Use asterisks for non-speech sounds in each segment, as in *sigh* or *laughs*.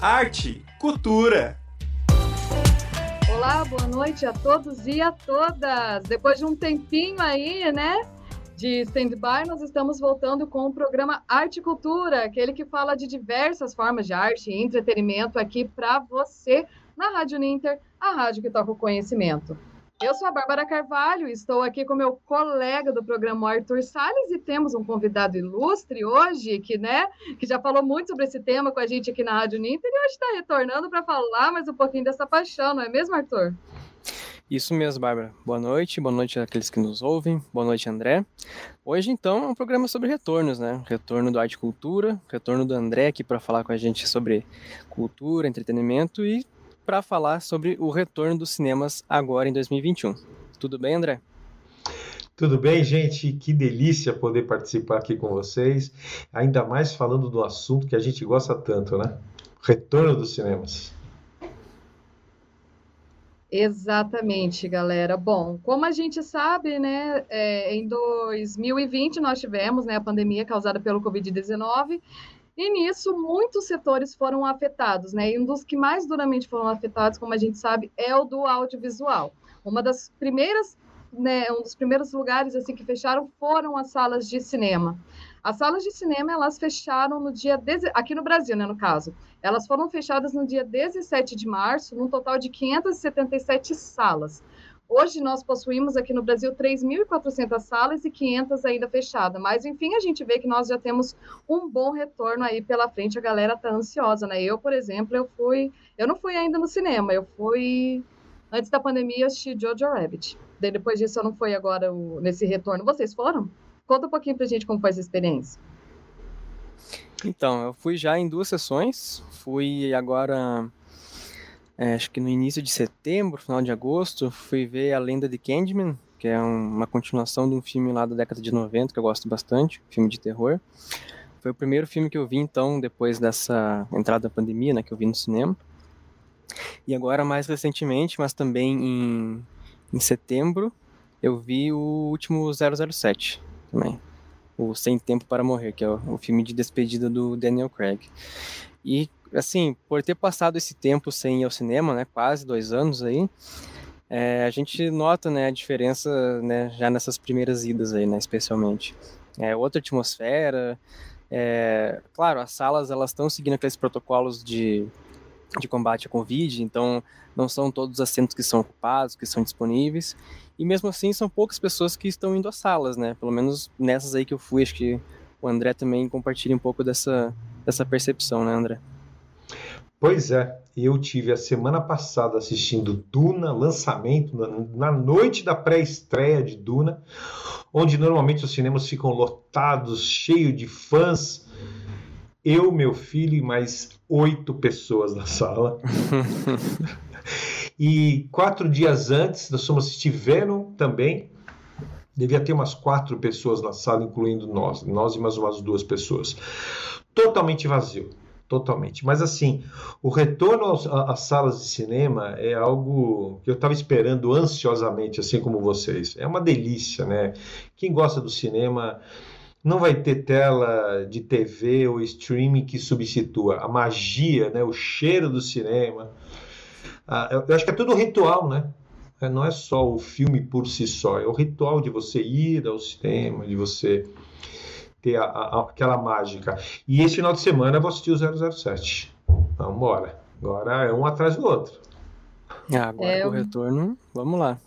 arte, cultura. Olá, boa noite a todos e a todas. Depois de um tempinho aí, né? De stand-by, nós estamos voltando com o programa Arte e Cultura, aquele que fala de diversas formas de arte e entretenimento aqui para você na Rádio Ninter, a rádio que toca o conhecimento. Eu sou a Bárbara Carvalho, estou aqui com meu colega do programa Arthur Salles e temos um convidado ilustre hoje que, né, que já falou muito sobre esse tema com a gente aqui na Rádio Ninter e hoje está retornando para falar mais um pouquinho dessa paixão, não é mesmo, Arthur? Isso mesmo, Bárbara. Boa noite, boa noite àqueles que nos ouvem, boa noite, André. Hoje, então, é um programa sobre retornos, né? Retorno do Arte e Cultura, retorno do André aqui para falar com a gente sobre cultura, entretenimento e para falar sobre o retorno dos cinemas agora em 2021. Tudo bem, André? Tudo bem, gente? Que delícia poder participar aqui com vocês, ainda mais falando do assunto que a gente gosta tanto, né? Retorno dos cinemas. Exatamente, galera. Bom, como a gente sabe, né, é, em 2020 nós tivemos né, a pandemia causada pelo Covid-19 e nisso, muitos setores foram afetados, né? E um dos que mais duramente foram afetados, como a gente sabe, é o do audiovisual. Uma das primeiras, né, um dos primeiros lugares assim que fecharam foram as salas de cinema. As salas de cinema, elas fecharam no dia, aqui no Brasil, né, no caso, elas foram fechadas no dia 17 de março, num total de 577 salas. Hoje nós possuímos aqui no Brasil 3.400 salas e 500 ainda fechadas, mas enfim, a gente vê que nós já temos um bom retorno aí pela frente, a galera tá ansiosa, né? Eu, por exemplo, eu fui, eu não fui ainda no cinema, eu fui antes da pandemia eu assisti Jojo Rabbit. Daí depois disso eu não fui agora o, nesse retorno. Vocês foram? Conta um pouquinho pra gente como foi essa experiência. Então, eu fui já em duas sessões, fui agora é, acho que no início de setembro, final de agosto, fui ver A Lenda de Candyman, que é um, uma continuação de um filme lá da década de 90, que eu gosto bastante, filme de terror. Foi o primeiro filme que eu vi, então, depois dessa entrada da pandemia, né, que eu vi no cinema. E agora, mais recentemente, mas também em, em setembro, eu vi o último 007 também. O Sem Tempo para Morrer, que é o, o filme de despedida do Daniel Craig. E assim, por ter passado esse tempo sem ir ao cinema, né, quase dois anos aí, é, a gente nota, né, a diferença, né, já nessas primeiras idas aí, né, especialmente. É outra atmosfera, é, claro, as salas elas estão seguindo aqueles protocolos de, de combate à Covid, então não são todos os assentos que são ocupados, que são disponíveis, e mesmo assim são poucas pessoas que estão indo às salas, né, pelo menos nessas aí que eu fui, acho que o André também compartilha um pouco dessa, dessa percepção, né, André? Pois é, eu tive a semana passada assistindo Duna, lançamento, na noite da pré-estreia de Duna, onde normalmente os cinemas ficam lotados, cheios de fãs. Eu, meu filho e mais oito pessoas na sala. *laughs* e quatro dias antes, nós fomos assistir Venom também. Devia ter umas quatro pessoas na sala, incluindo nós, nós e mais umas duas pessoas. Totalmente vazio totalmente. Mas assim, o retorno às salas de cinema é algo que eu estava esperando ansiosamente, assim como vocês. É uma delícia, né? Quem gosta do cinema não vai ter tela de TV ou streaming que substitua a magia, né? O cheiro do cinema. Ah, eu acho que é tudo ritual, né? É, não é só o filme por si só, é o ritual de você ir ao cinema, de você ter a, a, aquela mágica. E esse final de semana eu vou assistir o 007. Vamos embora. Agora é um atrás do outro. Ah, agora é, o retorno, vamos lá.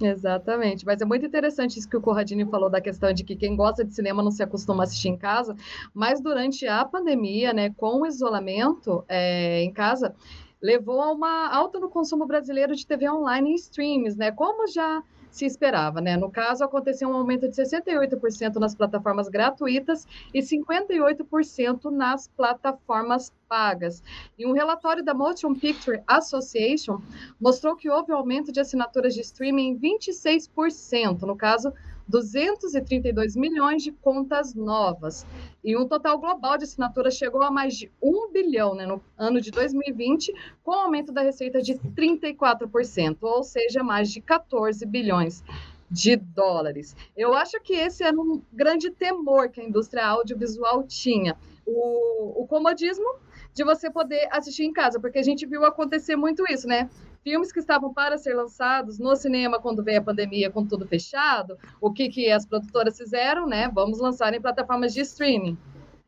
Exatamente, mas é muito interessante isso que o Corradini falou da questão de que quem gosta de cinema não se acostuma a assistir em casa, mas durante a pandemia, né, com o isolamento é, em casa, levou a uma alta no consumo brasileiro de TV online e streams, né, como já se esperava, né? No caso, aconteceu um aumento de 68% nas plataformas gratuitas e 58% nas plataformas pagas. E um relatório da Motion Picture Association mostrou que houve um aumento de assinaturas de streaming em 26%, no caso, 232 milhões de contas novas. E um total global de assinaturas chegou a mais de 1 bilhão né, no ano de 2020, com aumento da receita de 34%, ou seja, mais de 14 bilhões de dólares. Eu acho que esse era um grande temor que a indústria audiovisual tinha. O, o comodismo de você poder assistir em casa, porque a gente viu acontecer muito isso, né? Filmes que estavam para ser lançados no cinema quando veio a pandemia, com tudo fechado, o que, que as produtoras fizeram, né? Vamos lançar em plataformas de streaming.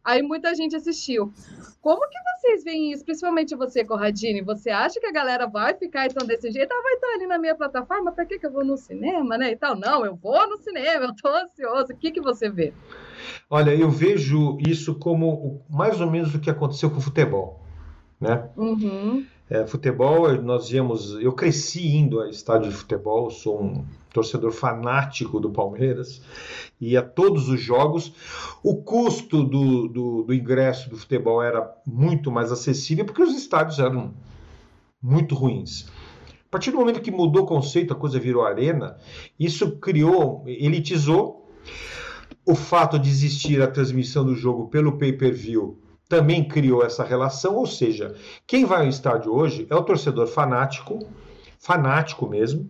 Aí muita gente assistiu. Como que vocês veem isso, principalmente você, Corradini? Você acha que a galera vai ficar então desse jeito? Ah, vai estar ali na minha plataforma, para que, que eu vou no cinema, né? E tal. Não, eu vou no cinema, eu tô ansioso. O que, que você vê? Olha, eu vejo isso como mais ou menos o que aconteceu com o futebol, né? Uhum. É, futebol, nós íamos. Eu cresci indo a estádio de futebol, sou um torcedor fanático do Palmeiras, ia todos os jogos. O custo do, do, do, ingresso do futebol era muito mais acessível porque os estádios eram muito ruins. A partir do momento que mudou o conceito, a coisa virou arena, isso criou, elitizou. O fato de existir a transmissão do jogo pelo pay-per-view também criou essa relação, ou seja, quem vai ao estádio hoje é o torcedor fanático, fanático mesmo,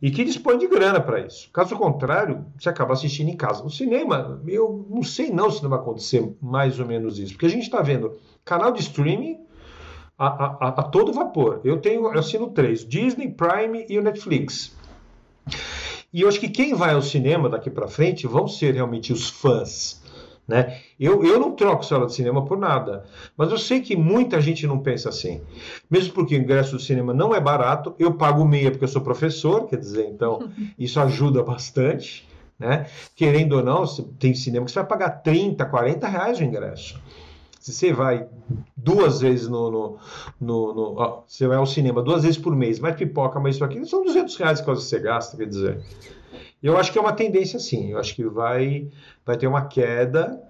e que dispõe de grana para isso. Caso contrário, você acaba assistindo em casa. No cinema, eu não sei não se não vai acontecer mais ou menos isso, porque a gente está vendo canal de streaming a, a, a, todo vapor. Eu tenho, eu assino três: Disney, Prime e o Netflix. E eu acho que quem vai ao cinema daqui para frente vão ser realmente os fãs né? Eu, eu não troco sala de cinema por nada, mas eu sei que muita gente não pensa assim. Mesmo porque o ingresso do cinema não é barato, eu pago meia porque eu sou professor, quer dizer, então *laughs* isso ajuda bastante. Né? Querendo ou não, tem cinema que você vai pagar 30, 40 reais o ingresso. Se você vai duas vezes no, no, no, no ó, você vai ao cinema duas vezes por mês, mais pipoca, mais isso aqui, são 200 reais que você gasta, quer dizer. Eu acho que é uma tendência sim. Eu acho que vai, vai ter uma queda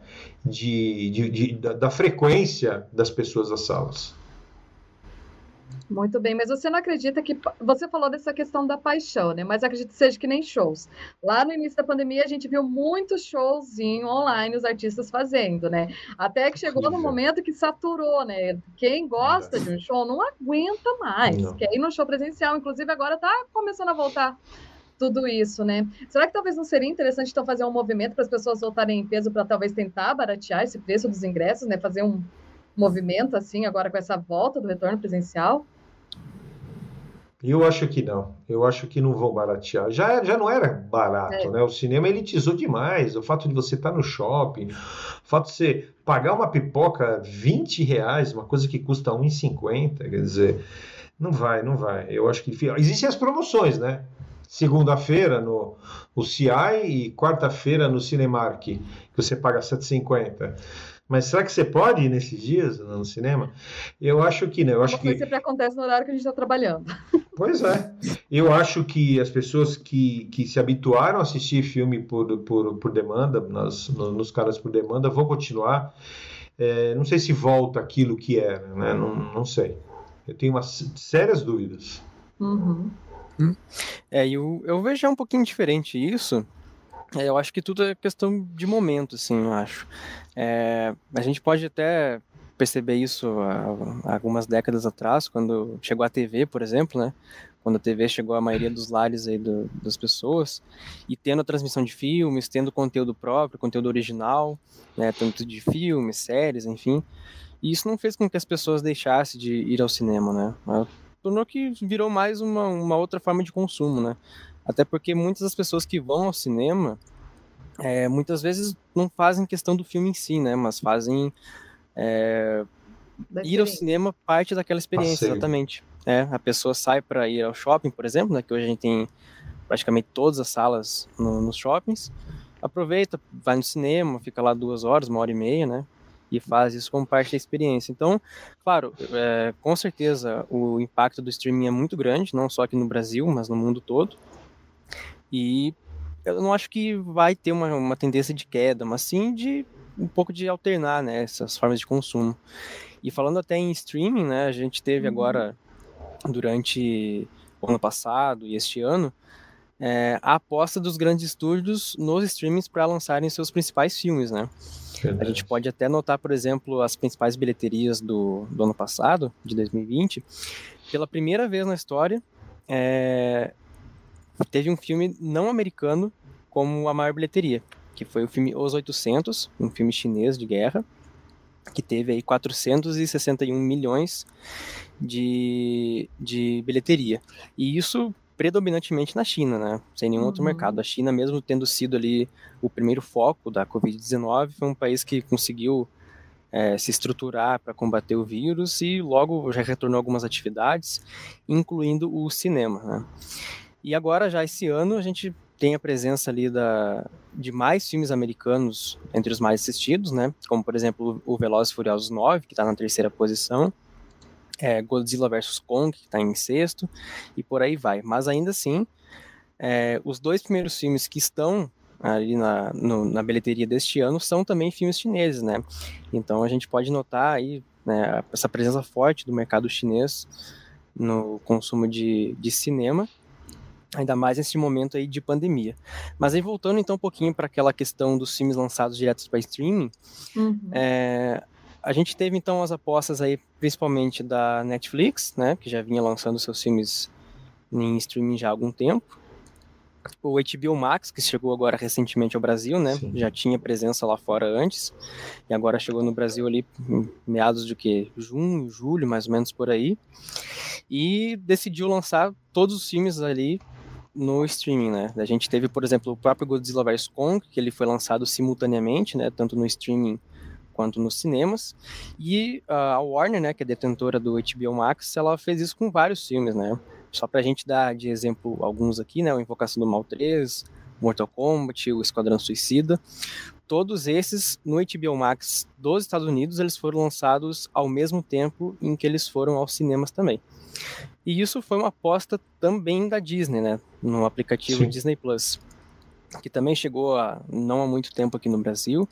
de, de, de da, da, frequência das pessoas às salas. Muito bem, mas você não acredita que. Você falou dessa questão da paixão, né? Mas acredito que seja que nem shows. Lá no início da pandemia, a gente viu muitos shows online, os artistas fazendo, né? Até que chegou no momento que saturou, né? Quem gosta de um show não aguenta mais. Não. Quer ir no show presencial, inclusive agora está começando a voltar tudo isso, né? Será que talvez não seria interessante então fazer um movimento para as pessoas voltarem em peso para talvez tentar baratear esse preço dos ingressos, né? Fazer um movimento assim agora com essa volta do retorno presencial? Eu acho que não. Eu acho que não vão baratear. Já, já não era barato, é. né? O cinema elitizou demais. O fato de você estar no shopping, o fato de você pagar uma pipoca 20 reais, uma coisa que custa 1,50, quer dizer, não vai, não vai. Eu acho que. Existem as promoções, né? Segunda-feira no, no CI e quarta-feira no Cinemark, que você paga 7,50. Mas será que você pode ir nesses dias no cinema? Eu acho que não. Eu acho que sempre acontece no horário que a gente está trabalhando. *laughs* Pois é. Eu acho que as pessoas que, que se habituaram a assistir filme por, por, por demanda, nas, nos canais por demanda, vão continuar. É, não sei se volta aquilo que era, né? Não, não sei. Eu tenho umas sérias dúvidas. Uhum. Hum. É, eu, eu vejo um pouquinho diferente isso. É, eu acho que tudo é questão de momento, assim, eu acho. É, a gente pode até perceber isso há, há algumas décadas atrás, quando chegou a TV, por exemplo, né? Quando a TV chegou à maioria dos lares aí do, das pessoas, e tendo a transmissão de filmes, tendo conteúdo próprio, conteúdo original, né? Tanto de filmes, séries, enfim. E isso não fez com que as pessoas deixassem de ir ao cinema, né? Tornou que virou mais uma, uma outra forma de consumo, né? Até porque muitas das pessoas que vão ao cinema, é, muitas vezes não fazem questão do filme em si, né? Mas fazem é, ir ao cinema parte daquela experiência, Passeio. exatamente. É, a pessoa sai para ir ao shopping, por exemplo, né? Que hoje a gente tem praticamente todas as salas no, nos shoppings. Aproveita, vai no cinema, fica lá duas horas, uma hora e meia, né? E faz isso como parte da experiência. Então, claro, é, com certeza o impacto do streaming é muito grande, não só aqui no Brasil, mas no mundo todo. E eu não acho que vai ter uma, uma tendência de queda, mas sim de um pouco de alternar né, essas formas de consumo. E falando até em streaming, né, a gente teve uhum. agora, durante o ano passado e este ano, é, a aposta dos grandes estúdios nos streamings para lançarem seus principais filmes, né? Verdade. A gente pode até notar, por exemplo, as principais bilheterias do, do ano passado, de 2020. Pela primeira vez na história, é, teve um filme não americano como a maior bilheteria, que foi o filme Os 800, um filme chinês de guerra. que teve aí 461 milhões de, de bilheteria. E isso predominantemente na China, né? Sem nenhum uhum. outro mercado. A China, mesmo tendo sido ali o primeiro foco da Covid-19, foi um país que conseguiu é, se estruturar para combater o vírus e logo já retornou algumas atividades, incluindo o cinema. Né? E agora, já esse ano, a gente tem a presença ali da, de mais filmes americanos entre os mais assistidos, né? Como, por exemplo, o Velozes e Furiosos 9, que está na terceira posição, é, Godzilla vs. Kong, que está em sexto, e por aí vai. Mas ainda assim, é, os dois primeiros filmes que estão ali na, no, na bilheteria deste ano são também filmes chineses, né? Então a gente pode notar aí né, essa presença forte do mercado chinês no consumo de, de cinema, ainda mais nesse momento aí de pandemia. Mas aí voltando então um pouquinho para aquela questão dos filmes lançados diretos para streaming, uhum. é, a gente teve então as apostas aí principalmente da Netflix, né, que já vinha lançando seus filmes em streaming já há algum tempo, o HBO Max, que chegou agora recentemente ao Brasil, né? Sim. Já tinha presença lá fora antes, e agora chegou no Brasil ali em meados de que junho, julho, mais ou menos por aí. E decidiu lançar todos os filmes ali no streaming, né? A gente teve, por exemplo, o próprio Godzilla vs Kong, que ele foi lançado simultaneamente, né, tanto no streaming quanto nos cinemas. E uh, a Warner, né, que é detentora do HBO Max, ela fez isso com vários filmes, né? Só para a gente dar de exemplo alguns aqui, né? O Invocação do Mal 3, Mortal Kombat, o Esquadrão Suicida. Todos esses no HBO Max dos Estados Unidos, eles foram lançados ao mesmo tempo em que eles foram aos cinemas também. E isso foi uma aposta também da Disney, né? No aplicativo Sim. Disney Plus que também chegou há não há muito tempo aqui no Brasil.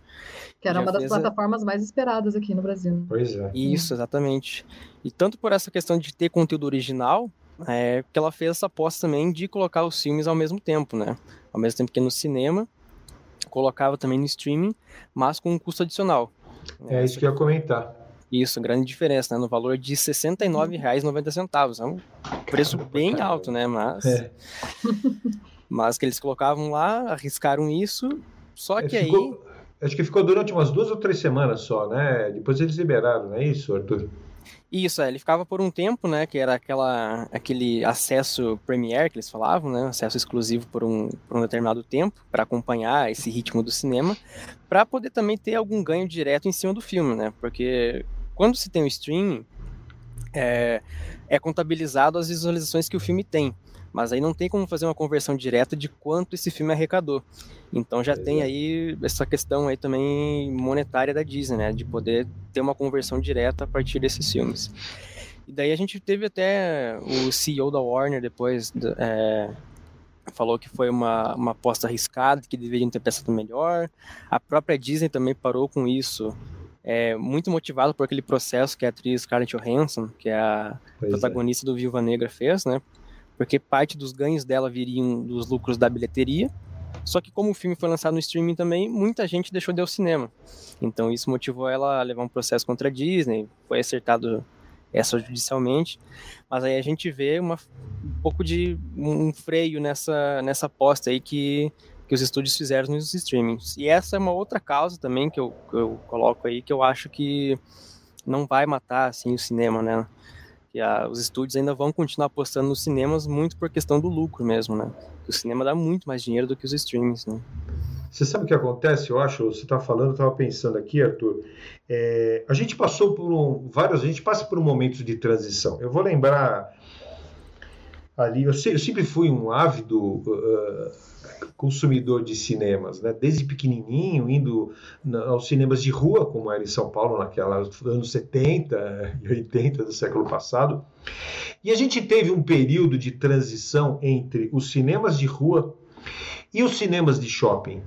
Que era uma das plataformas a... mais esperadas aqui no Brasil. Pois é. Isso, exatamente. E tanto por essa questão de ter conteúdo original, é, que ela fez essa aposta também de colocar os filmes ao mesmo tempo, né? Ao mesmo tempo que no cinema, colocava também no streaming, mas com um custo adicional. É isso que eu ia comentar. Isso, grande diferença, né? No valor de R$ 69,90. É um preço bem alto, né? Mas, é. *laughs* mas que eles colocavam lá, arriscaram isso, só é, que ficou, aí... Acho que ficou durante umas duas ou três semanas só, né? Depois eles liberaram, não é isso, Arthur? Isso, é, ele ficava por um tempo, né, que era aquela, aquele acesso Premiere que eles falavam, né, acesso exclusivo por um, por um determinado tempo, para acompanhar esse ritmo do cinema, para poder também ter algum ganho direto em cima do filme, né, porque quando se tem o streaming, é, é contabilizado as visualizações que o filme tem, mas aí não tem como fazer uma conversão direta de quanto esse filme arrecadou. Então já tem aí essa questão aí também monetária da Disney, né, de poder ter uma conversão direta a partir desses filmes. E daí a gente teve até o CEO da Warner depois é, falou que foi uma, uma aposta arriscada, que deveriam ter pensado melhor. A própria Disney também parou com isso, é, muito motivado por aquele processo que a atriz Scarlett Johansson, que é a pois é. protagonista é. do Viúva Negra, fez, né? Porque parte dos ganhos dela viriam dos lucros da bilheteria. Só que como o filme foi lançado no streaming também, muita gente deixou de ir ao cinema. Então isso motivou ela a levar um processo contra a Disney, foi acertado extrajudicialmente. Mas aí a gente vê uma, um pouco de um freio nessa, nessa aposta aí que, que os estúdios fizeram nos streamings. E essa é uma outra causa também que eu, que eu coloco aí, que eu acho que não vai matar assim o cinema, né? Que a, os estúdios ainda vão continuar apostando nos cinemas muito por questão do lucro mesmo, né? O cinema dá muito mais dinheiro do que os streams, né? Você sabe o que acontece? Eu acho, você está falando, eu estava pensando aqui, Arthur. É, a gente passou por um, vários, a gente passa por um momento de transição. Eu vou lembrar ali, eu, eu sempre fui um ávido uh, consumidor de cinemas, né? Desde pequenininho, indo aos cinemas de rua, como era em São Paulo naquelas anos 70 e 80 do século passado. E a gente teve um período de transição entre os cinemas de rua e os cinemas de shopping.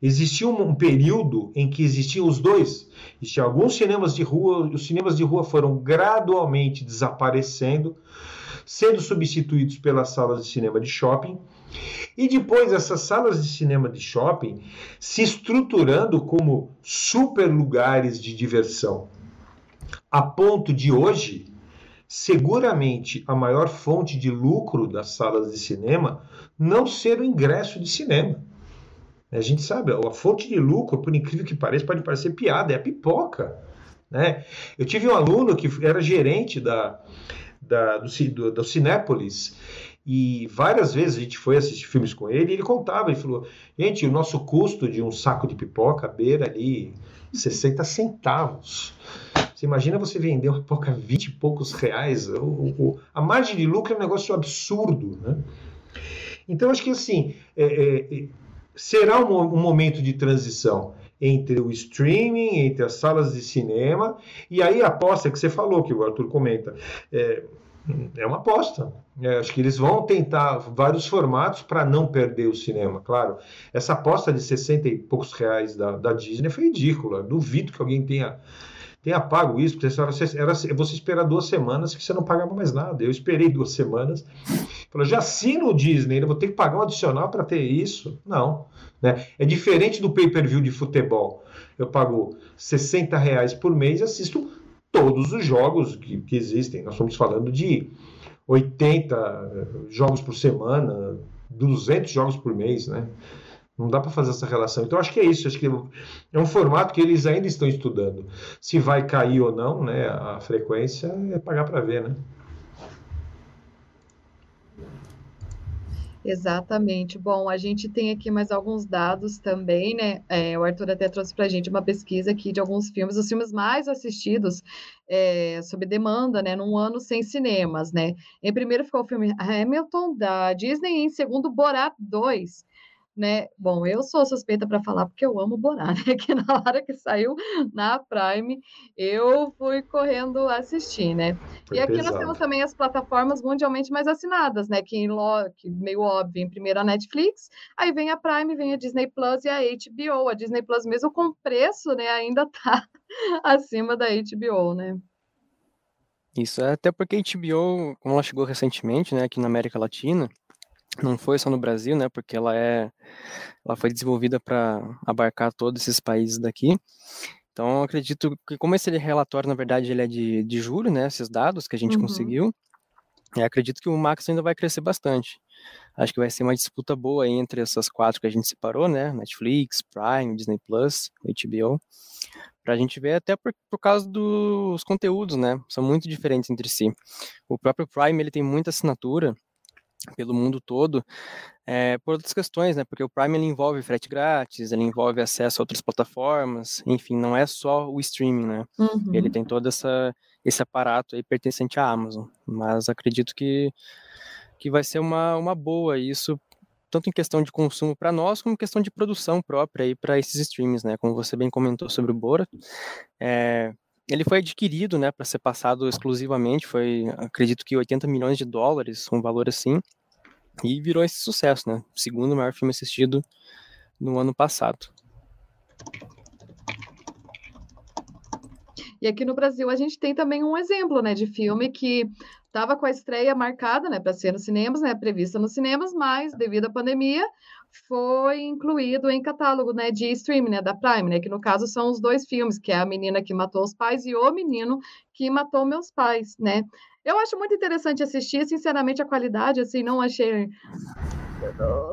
Existia um período em que existiam os dois. Existiam alguns cinemas de rua, os cinemas de rua foram gradualmente desaparecendo, sendo substituídos pelas salas de cinema de shopping. E depois essas salas de cinema de shopping se estruturando como super lugares de diversão. A ponto de hoje, seguramente a maior fonte de lucro das salas de cinema não ser o ingresso de cinema. A gente sabe, a fonte de lucro, por incrível que pareça, pode parecer piada, é a pipoca. Né? Eu tive um aluno que era gerente da, da, do, do, do Cinépolis e várias vezes a gente foi assistir filmes com ele e ele contava, ele falou, gente, o nosso custo de um saco de pipoca beira ali 60 centavos. Você imagina você vender uma pipoca a 20 e poucos reais? O, o, a margem de lucro é um negócio absurdo, né? Então, acho que assim, é, é, é, será um, um momento de transição entre o streaming, entre as salas de cinema, e aí a aposta que você falou, que o Arthur comenta, é, é uma aposta. É, acho que eles vão tentar vários formatos para não perder o cinema, claro. Essa aposta de 60 e poucos reais da, da Disney foi ridícula. Duvido que alguém tenha, tenha pago isso, porque você, era, você esperar duas semanas que você não pagava mais nada. Eu esperei duas semanas. Falei, já assino o Disney, eu vou ter que pagar um adicional para ter isso? Não. Né? É diferente do pay-per-view de futebol. Eu pago 60 reais por mês e assisto todos os jogos que, que existem. Nós estamos falando de 80 eh, jogos por semana, 200 jogos por mês, né? Não dá para fazer essa relação. Então, acho que é isso. Acho que é um formato que eles ainda estão estudando. Se vai cair ou não, né? A frequência é pagar para ver, né? Exatamente. Bom, a gente tem aqui mais alguns dados também, né? É, o Arthur até trouxe para a gente uma pesquisa aqui de alguns filmes, os filmes mais assistidos é, sob demanda, né? Num ano sem cinemas, né? Em primeiro ficou o filme Hamilton, da Disney, e em segundo, Borat 2 né? Bom, eu sou suspeita para falar porque eu amo Borá, né? *laughs* Que na hora que saiu na Prime, eu fui correndo assistir, né? Foi e aqui pesado. nós temos também as plataformas mundialmente mais assinadas, né? Que, em lo... que meio óbvio, em primeiro a Netflix, aí vem a Prime, vem a Disney Plus e a HBO. A Disney Plus mesmo com preço, né? Ainda *laughs* tá acima da HBO, né? Isso, é até porque a HBO, como ela chegou recentemente, né, aqui na América Latina, não foi só no Brasil, né? Porque ela é, ela foi desenvolvida para abarcar todos esses países daqui. Então, acredito que como esse relatório, na verdade, ele é de, de julho, né? Esses dados que a gente Uhum. conseguiu, eu acredito que o Max ainda vai crescer bastante. Acho que vai ser uma disputa boa entre essas quatro que a gente separou, né? Netflix, Prime, Disney Plus, HBO. Pra gente ver até por, por causa dos conteúdos, né? São muito diferentes entre si. O próprio Prime, ele tem muita assinatura pelo mundo todo, é, por outras questões, né? Porque o Prime ele envolve frete grátis, ele envolve acesso a outras plataformas, enfim, não é só o streaming, né? Uhum. Ele tem todo essa, esse aparato aí pertencente à Amazon. Mas acredito que, que vai ser uma, uma boa isso, tanto em questão de consumo para nós, como em questão de produção própria aí para esses streams, né? Como você bem comentou sobre o Bora. É, ele foi adquirido, né, para ser passado exclusivamente, foi, acredito que 80 milhões de dólares, um valor assim, e virou esse sucesso, né? Segundo maior filme assistido no ano passado. E aqui no Brasil a gente tem também um exemplo, né, de filme que estava com a estreia marcada, né, para ser nos cinemas, né, prevista nos cinemas, mas devido à pandemia foi incluído em catálogo, né, de streaming, né, da Prime, né, que no caso são os dois filmes, que é a menina que matou os pais e o menino que matou meus pais, né. Eu acho muito interessante assistir, sinceramente a qualidade assim não achei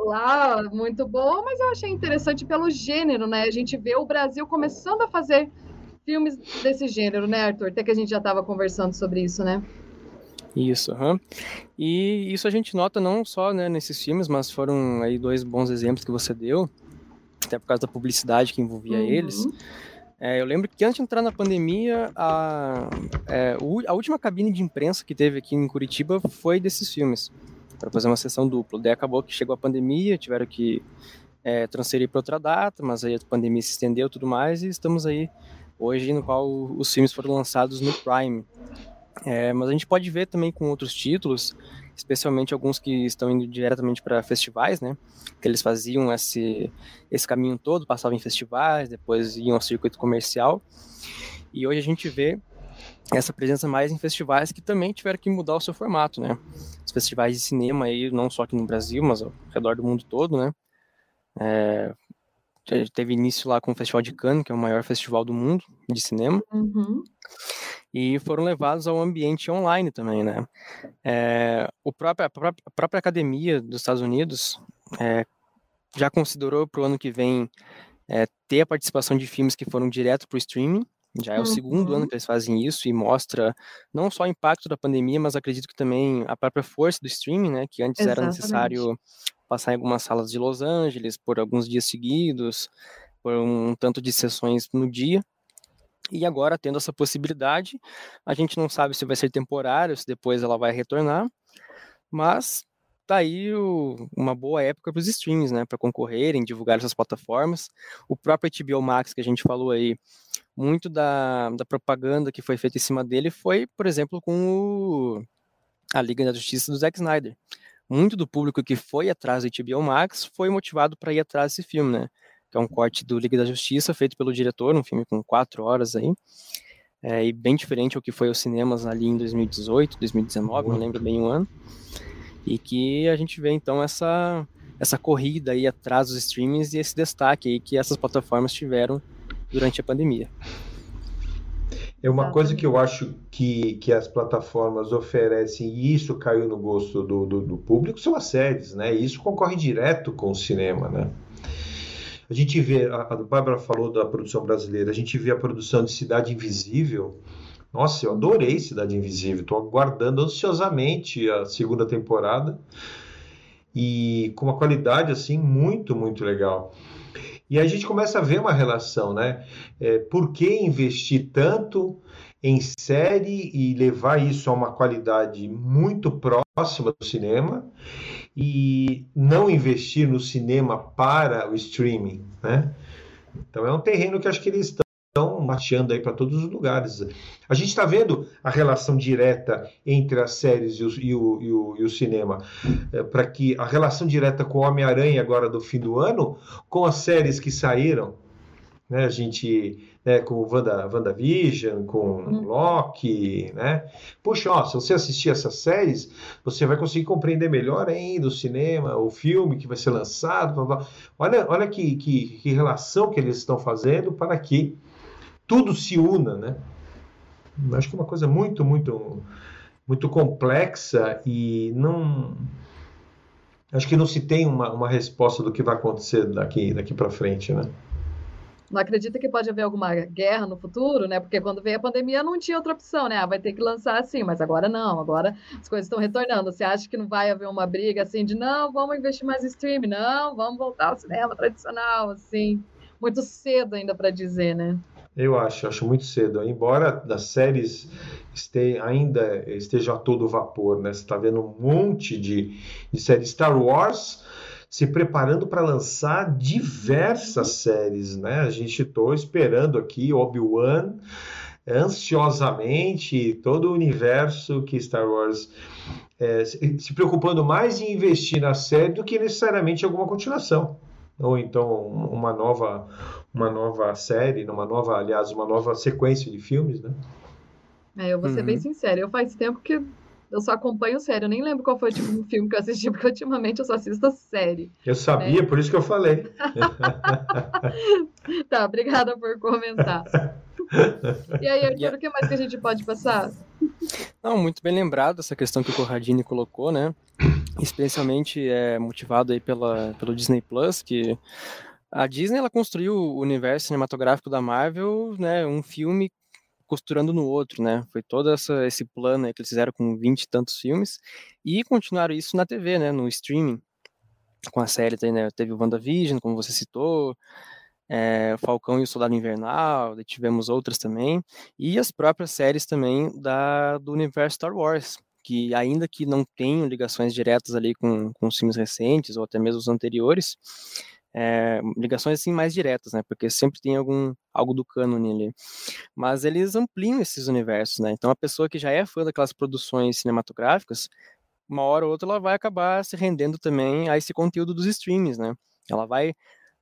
lá muito boa, mas eu achei interessante pelo gênero, né? A gente vê o Brasil começando a fazer filmes desse gênero, né, Arthur? Até que a gente já estava conversando sobre isso, né? Isso, aham. E isso a gente nota não só né, nesses filmes, mas foram aí dois bons exemplos que você deu, até por causa da publicidade que envolvia Uhum. eles. É, eu lembro que antes de entrar na pandemia, a, é, a última cabine de imprensa que teve aqui em Curitiba foi desses filmes, para fazer uma sessão dupla. Daí acabou que chegou a pandemia, tiveram que é, transferir para outra data, mas aí a pandemia se estendeu e tudo mais, e estamos aí hoje no qual os filmes foram lançados no Prime. É, mas a gente pode ver também com outros títulos, especialmente alguns que estão indo diretamente para festivais, né? Que eles faziam esse, esse caminho todo, passavam em festivais, depois iam ao circuito comercial. E hoje a gente vê essa presença mais em festivais que também tiveram que mudar o seu formato, né? Os festivais de cinema aí, não só aqui no Brasil, mas ao redor do mundo todo, né? É, teve início lá com o Festival de Cannes, que é o maior festival do mundo de cinema Uhum. E foram levados ao ambiente online também, né? É, o próprio, a, própria, a própria academia dos Estados Unidos é, já considerou para o ano que vem é, ter a participação de filmes que foram direto para o streaming, Já é o uhum. segundo ano que eles fazem isso e mostra não só o impacto da pandemia, mas acredito que também a própria força do streaming, né? Que antes Exatamente. era necessário passar em algumas salas de Los Angeles por alguns dias seguidos, por um tanto de sessões no dia. E agora, tendo essa possibilidade, a gente não sabe se vai ser temporário, se depois ela vai retornar, mas tá aí o, uma boa época para os streams, né, para concorrerem, divulgar essas plataformas. O próprio HBO Max que a gente falou aí, muito da, da propaganda que foi feita em cima dele foi, por exemplo, com o, a Liga da Justiça do Zack Snyder. Muito do público que foi atrás do HBO Max foi motivado para ir atrás desse filme, né? Que é um corte do Liga da Justiça feito pelo diretor, um filme com quatro horas aí. É, e bem diferente ao que foi aos cinemas ali em 2018, 2019, não lembro bem o ano. E que a gente vê então essa essa corrida aí atrás dos streamings e esse destaque aí que essas plataformas tiveram durante a pandemia. É uma coisa que eu acho que, que as plataformas oferecem, e isso caiu no gosto do, do, do, público, são as séries, né? E isso concorre direto com o cinema, né? A gente vê, a, a Bárbara falou da produção brasileira, a gente vê a produção de Cidade Invisível, nossa, eu adorei Cidade Invisível, estou aguardando ansiosamente a segunda temporada e com uma qualidade assim muito, muito legal. E a gente começa a ver uma relação, né? É, por que investir tanto em série e levar isso a uma qualidade muito próxima do cinema e não investir no cinema para o streaming, né? Então é um terreno que acho que eles estão mateando aí para todos os lugares. A gente está vendo a relação direta entre as séries e o, e o, e o, e o cinema, é, para que a relação direta com o Homem-Aranha agora do fim do ano, com as séries que saíram, né? A gente né, com o Wanda, WandaVision, com hum. Loki, né? Puxa, ó, se você assistir essas séries, você vai conseguir compreender melhor ainda o cinema, o filme que vai ser lançado. Blá, blá. Olha, olha que, que, que relação que eles estão fazendo para que tudo se una, né? Acho que é uma coisa muito, muito, muito complexa e não. Acho que não se tem uma, uma resposta do que vai acontecer daqui, daqui para frente, né? Não acredita que pode haver alguma guerra no futuro, né? Porque quando veio a pandemia não tinha outra opção, né? Ah, vai ter que lançar assim, mas agora não, agora as coisas estão retornando. Você acha que não vai haver uma briga assim de não, vamos investir mais em streaming, não, vamos voltar ao cinema tradicional, assim, muito cedo ainda para dizer, né? Eu acho, acho muito cedo. Embora das séries este, ainda esteja a todo vapor, né? Você está vendo um monte de, de séries. Star Wars se preparando para lançar diversas séries, né? A gente estou esperando aqui Obi-Wan ansiosamente todo o universo que Star Wars é, se preocupando mais em investir na série do que necessariamente alguma continuação ou então uma nova uma nova série, uma nova, aliás, uma nova sequência de filmes, né? É, eu vou ser uhum. bem sincera, eu faz tempo que eu só acompanho série, eu nem lembro qual foi o tipo de filme que eu assisti, porque ultimamente eu só assisto série. Eu sabia, né? por isso que eu falei. *laughs* tá, obrigada por comentar. E aí, Arthur, o que mais que a gente pode passar? Não, muito bem lembrado essa questão que o Corradini colocou, né? Especialmente é, motivado aí pela, pelo Disney Plus, que a Disney ela construiu o universo cinematográfico da Marvel, né, um filme costurando no outro, né? Foi todo essa, esse plano que eles fizeram com 20 e tantos filmes e continuaram isso na TV, né, no streaming. Com a série, né, teve o WandaVision, como você citou, é, Falcão e o Soldado Invernal, tivemos outras também, e as próprias séries também da, do universo Star Wars, que ainda que não tenham ligações diretas ali com, com os filmes recentes ou até mesmo os anteriores, é, ligações assim mais diretas, né? Porque sempre tem algum algo do cânone ali. Mas eles ampliam esses universos, né? Então a pessoa que já é fã daquelas produções cinematográficas, uma hora ou outra ela vai acabar se rendendo também a esse conteúdo dos streams, né? Ela vai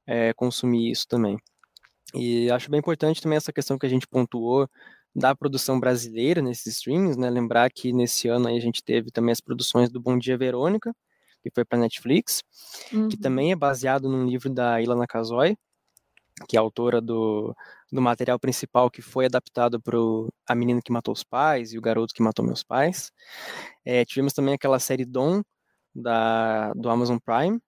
é, consumir isso também. E acho bem importante também essa questão que a gente pontuou da produção brasileira nesses streams, né? Lembrar que nesse ano aí a gente teve também as produções do Bom Dia Verônica, que foi para Netflix, uhum. que também é baseado num livro da Ilana Kazoy, que é autora do, do material principal que foi adaptado para A Menina que Matou os Pais e O Garoto que Matou Meus Pais. É, tivemos também aquela série Dom, da, do Amazon Prime,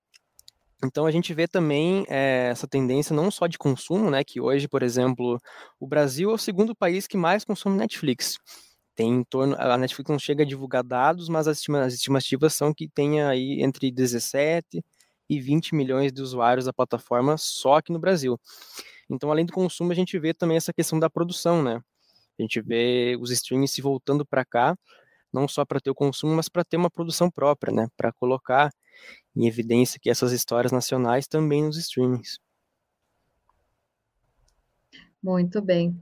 Então a gente vê também é, essa tendência não só de consumo, né? Que hoje, por exemplo, o Brasil é o segundo país que mais consome Netflix. Tem em torno, a Netflix não chega a divulgar dados, mas as, estima, as estimativas são que tenha aí entre 17 e 20 milhões de usuários da plataforma só aqui no Brasil. Então, além do consumo, a gente vê também essa questão da produção, né? A gente vê os streams se voltando para cá, não só para ter o consumo, mas para ter uma produção própria, né? Para colocar em evidência que essas histórias nacionais também nos streamings. Muito bem.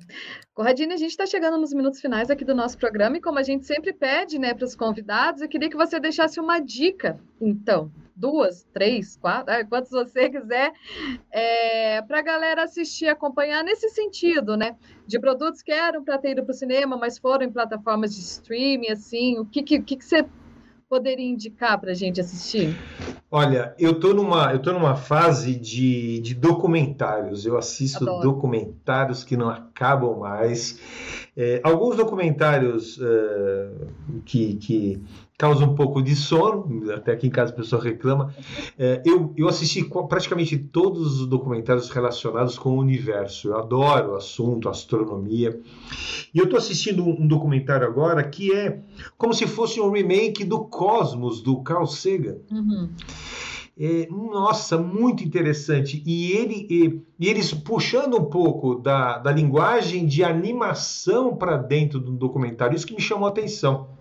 Corradine, a gente está chegando nos minutos finais aqui do nosso programa e como a gente sempre pede né, para os convidados, eu queria que você deixasse uma dica, então, duas, três, quatro, quantos você quiser, é, para a galera assistir, acompanhar nesse sentido, né? De produtos que eram para ter ido para o cinema, mas foram em plataformas de streaming, assim, o que, que, que você poderia indicar para a gente assistir? Olha, eu estou numa, eu tô numa fase de, de documentários. Eu assisto Adoro. documentários que não acabam mais. É, alguns documentários uh, que, que causa um pouco de sono, até aqui em casa a pessoa reclama. É, eu, eu assisti praticamente todos os documentários relacionados com o universo. Eu adoro o assunto, astronomia. E eu estou assistindo um, um, documentário agora que é como se fosse um remake do Cosmos, do Carl Sagan. Uhum. É, nossa, muito interessante. E, ele, e, e, eles puxando um pouco da, da linguagem de animação para dentro do documentário, isso que me chamou a atenção.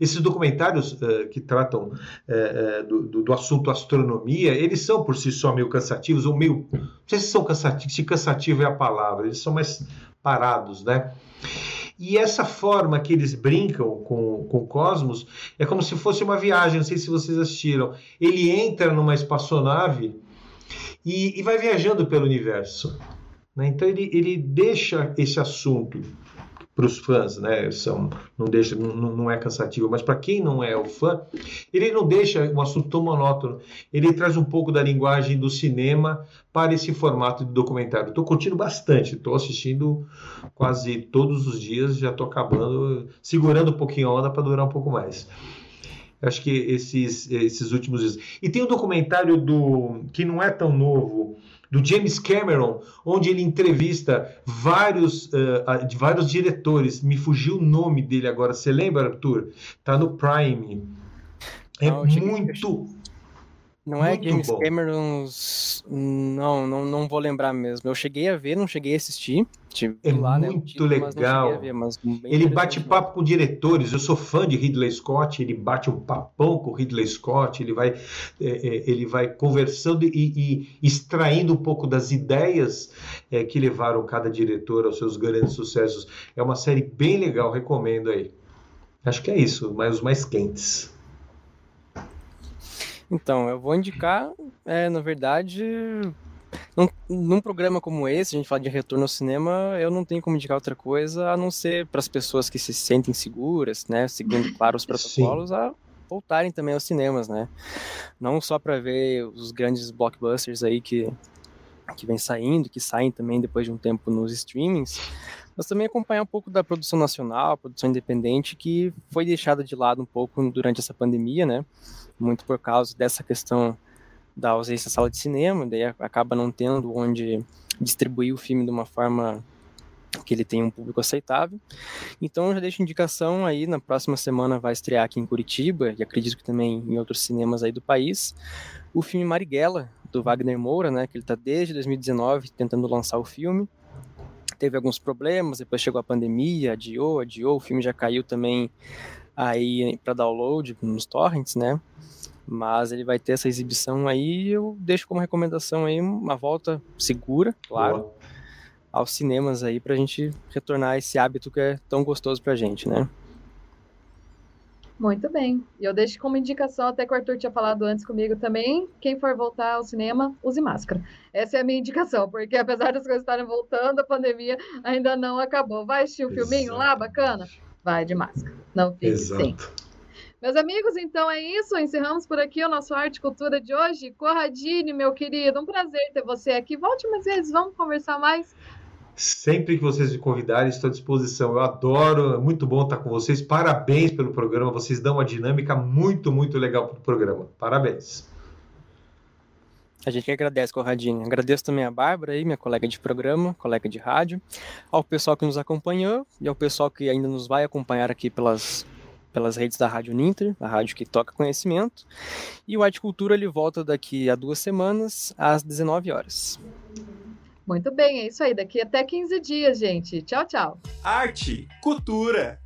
Esses documentários uh, que tratam uh, do, do, do, assunto astronomia, eles são por si só meio cansativos, ou meio. Não sei se são cansativos, se cansativo é a palavra, eles são mais parados, né? E essa forma que eles brincam com, com o cosmos é como se fosse uma viagem. Não sei se vocês assistiram. Ele entra numa espaçonave e, e vai viajando pelo universo. Né? Então ele, ele deixa esse assunto para os fãs, né? São, não deixa, não, não é cansativo, mas para quem não é o fã, ele não deixa um assunto tão monótono. Ele traz um pouco da linguagem do cinema para esse formato de documentário. Estou curtindo bastante, estou assistindo quase todos os dias, já estou acabando, segurando um pouquinho a onda para durar um pouco mais. Acho que esses, esses últimos dias. E tem um documentário do que não é tão novo, do James Cameron, onde ele entrevista vários, uh, vários diretores. Me fugiu o nome dele agora. Você lembra, Arthur? Tá no Prime. É não, muito. Não é James bom. Cameron. Não, não, não vou lembrar mesmo. Eu cheguei a ver, não cheguei a assistir. é lá, né, muito né, legal. Ver, ele bate papo com diretores. Eu sou fã de Ridley Scott. Ele bate um papão com Ridley Scott. Ele vai, é, é, ele vai conversando e, e, extraindo um pouco das ideias é, que levaram cada diretor aos seus grandes sucessos. É uma série bem legal. Recomendo aí. Acho que é isso. Mas os mais quentes. Então, eu vou indicar, é, na verdade, num, num, programa como esse, a gente fala de retorno ao cinema, eu não tenho como indicar outra coisa a não ser para as pessoas que se sentem seguras, né, seguindo, claro, os protocolos, Sim. a voltarem também aos cinemas, né? Não só para ver os grandes blockbusters aí que, que vem saindo, que saem também depois de um tempo nos streamings, mas também acompanhar um pouco da produção nacional, produção independente, que foi deixada de lado um pouco durante essa pandemia, né? muito por causa dessa questão da ausência da sala de cinema, daí acaba não tendo onde distribuir o filme de uma forma que ele tenha um público aceitável. Então já deixo indicação aí, na próxima semana vai estrear aqui em Curitiba, e acredito que também em outros cinemas aí do país, o filme Marighella, do Wagner Moura, né, que ele está desde 2019 tentando lançar o filme. Teve alguns problemas, depois chegou a pandemia, adiou, adiou, o filme já caiu também aí para download nos torrents, né? Mas ele vai ter essa exibição aí, eu deixo como recomendação aí uma volta segura, claro, Boa. aos cinemas aí pra gente retornar esse hábito que é tão gostoso pra gente, né? Muito bem. E eu deixo como indicação, até que o Arthur tinha falado antes comigo também, quem for voltar ao cinema, use máscara. Essa é a minha indicação, porque apesar das coisas estarem voltando, a pandemia ainda não acabou. Vai assistir o um filminho lá, bacana? vai de máscara. Não fique Exato. sem. Meus amigos, então é isso. Encerramos por aqui o nosso Arte e Cultura de hoje. Corradini, meu querido, um prazer ter você aqui. Volte mais vezes, vamos conversar mais. Sempre que vocês me convidarem, estou à disposição. Eu adoro, é muito bom estar com vocês. Parabéns pelo programa. Vocês dão uma dinâmica muito, muito legal para o programa. Parabéns. A gente que agradece, Corradinho. Agradeço também a Bárbara aí, minha colega de programa, colega de rádio, ao pessoal que nos acompanhou e ao pessoal que ainda nos vai acompanhar aqui pelas, pelas redes da Rádio Ninter, a rádio que toca conhecimento. E o Arte Cultura ele volta daqui a duas semanas, às 19 horas. Muito bem, é isso aí. Daqui até 15 dias, gente. Tchau, tchau. Arte, cultura.